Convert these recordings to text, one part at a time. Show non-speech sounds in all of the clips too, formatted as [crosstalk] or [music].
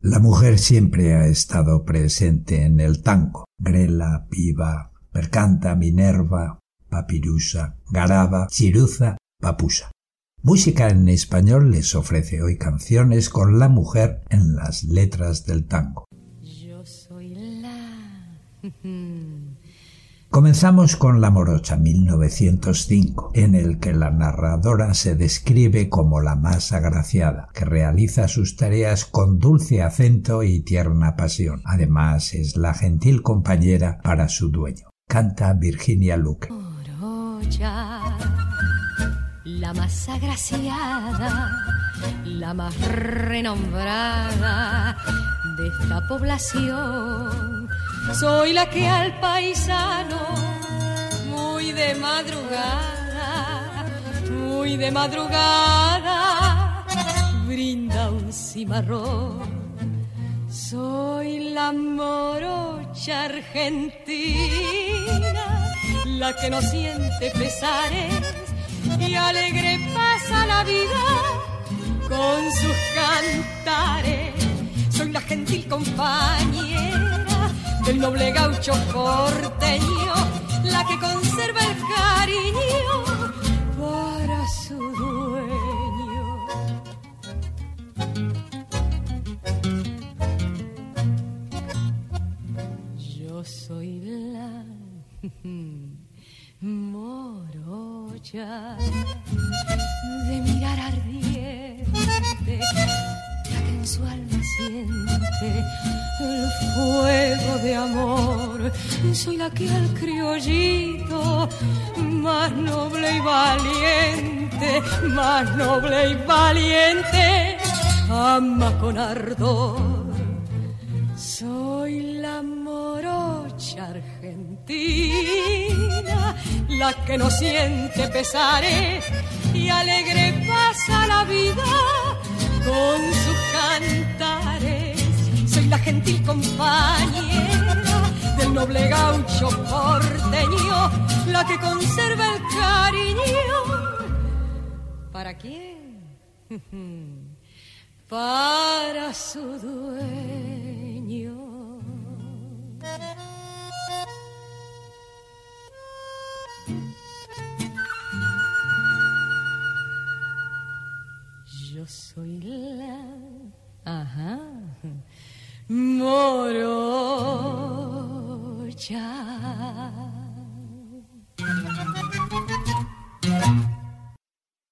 La mujer siempre ha estado presente en el tango. Grela, Piva, Percanta, Minerva, Papirusa, Garaba, Chiruza, Papusa. Música en español les ofrece hoy canciones con la mujer en las letras del tango. Comenzamos con La Morocha 1905, en el que la narradora se describe como la más agraciada, que realiza sus tareas con dulce acento y tierna pasión. Además, es la gentil compañera para su dueño. Canta Virginia Luque. Morocha, la más agraciada, la más renombrada de esta población. Soy la que al paisano, muy de madrugada, muy de madrugada, brinda un cimarrón. Soy la morocha argentina, la que no siente pesares y alegre pasa la vida con sus cantares. Soy la gentil compañera del noble gaucho porteño, la que conserva el cariño para su dueño. Yo soy la [laughs] morocha de mirar ardiente, la que en su alma siente el fuego de. Soy la que al criollito más noble y valiente, más noble y valiente, ama con ardor. Soy la morocha argentina, la que no siente pesares y alegre pasa la vida con sus cantares. Soy la gentil compañera del noble gaucho porteño, la que conserva el cariño. ¿Para quién? [laughs] Para su dueño. Yo soy la ajá, morocha.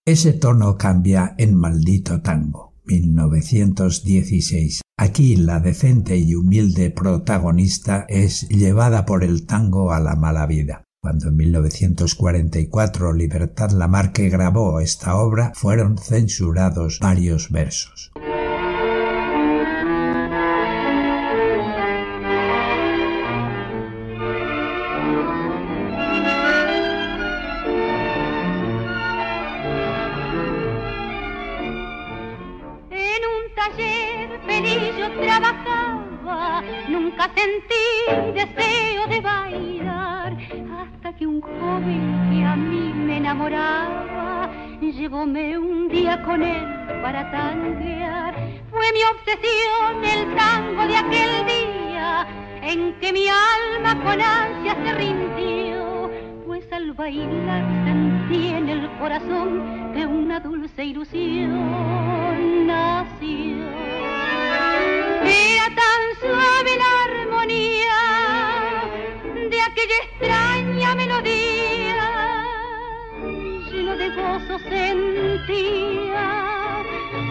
Ese tono cambia en Maldito Tango, 1916. Aquí la decente y humilde protagonista es llevada por el tango a la mala vida. Cuando en 1944 Libertad Lamarque grabó esta obra, fueron censurados varios versos. Taller feliz yo trabajaba, nunca sentí deseo de bailar, hasta que un joven que a mí me enamoraba, llevóme un día con él para tanguear. Fue mi obsesión el tango de aquel día, en que mi alma con ansia se rindió, sentí en el corazón que una dulce ilusión nació. Era tan suave la armonía de aquella extraña melodía, lleno de gozo sentía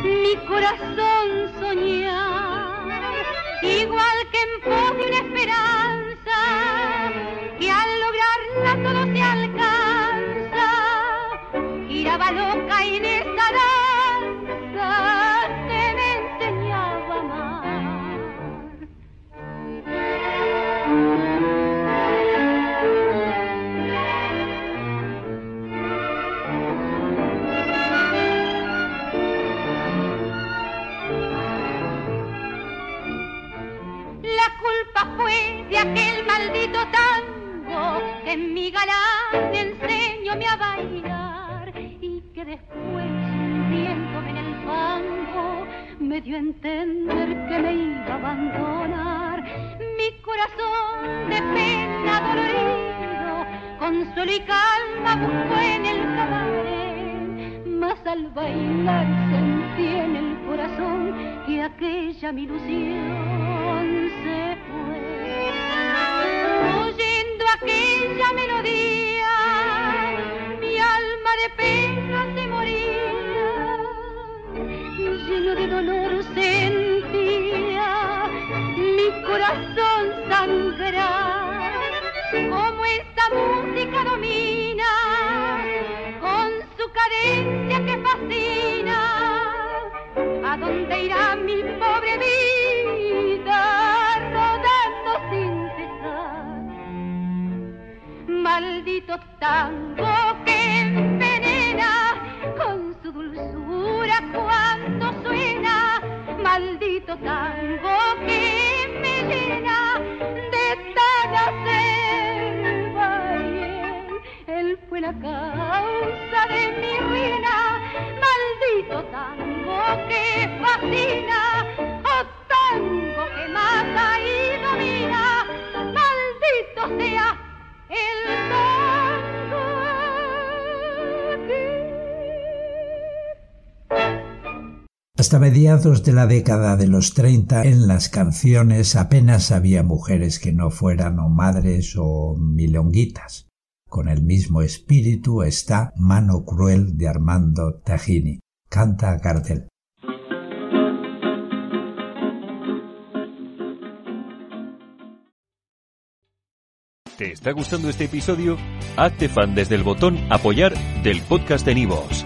mi corazón soñar, igual que en pos de una giraba loca en esa danza que me enseñaba a amar. La culpa fue de aquel maldito tango que en mi galán enseño a bailar y que después, viéndome en el fango, me dio a entender que me iba a abandonar. Mi corazón de pena dolorido, consuelo y calma buscó en el cabaret, mas al bailar sentí en el corazón que aquella mi ilusión se fue. Oyendo aquella melodía, mi alma de pena lleno de dolor sentía mi corazón sangrar, como esta música domina, con su cadencia que fascina, a dónde irá mi pobre vida rodando sin cesar. Maldito tango maldito tango que me llena de tan acerba y él, él fue la causa Hasta mediados de la década de los 30 en las canciones apenas había mujeres que no fueran o madres o milonguitas. Con el mismo espíritu está Mano Cruel de Armando Tajini. Canta Gardel. ¿Te está gustando este episodio? Hazte fan desde el botón Apoyar del podcast de Nivos.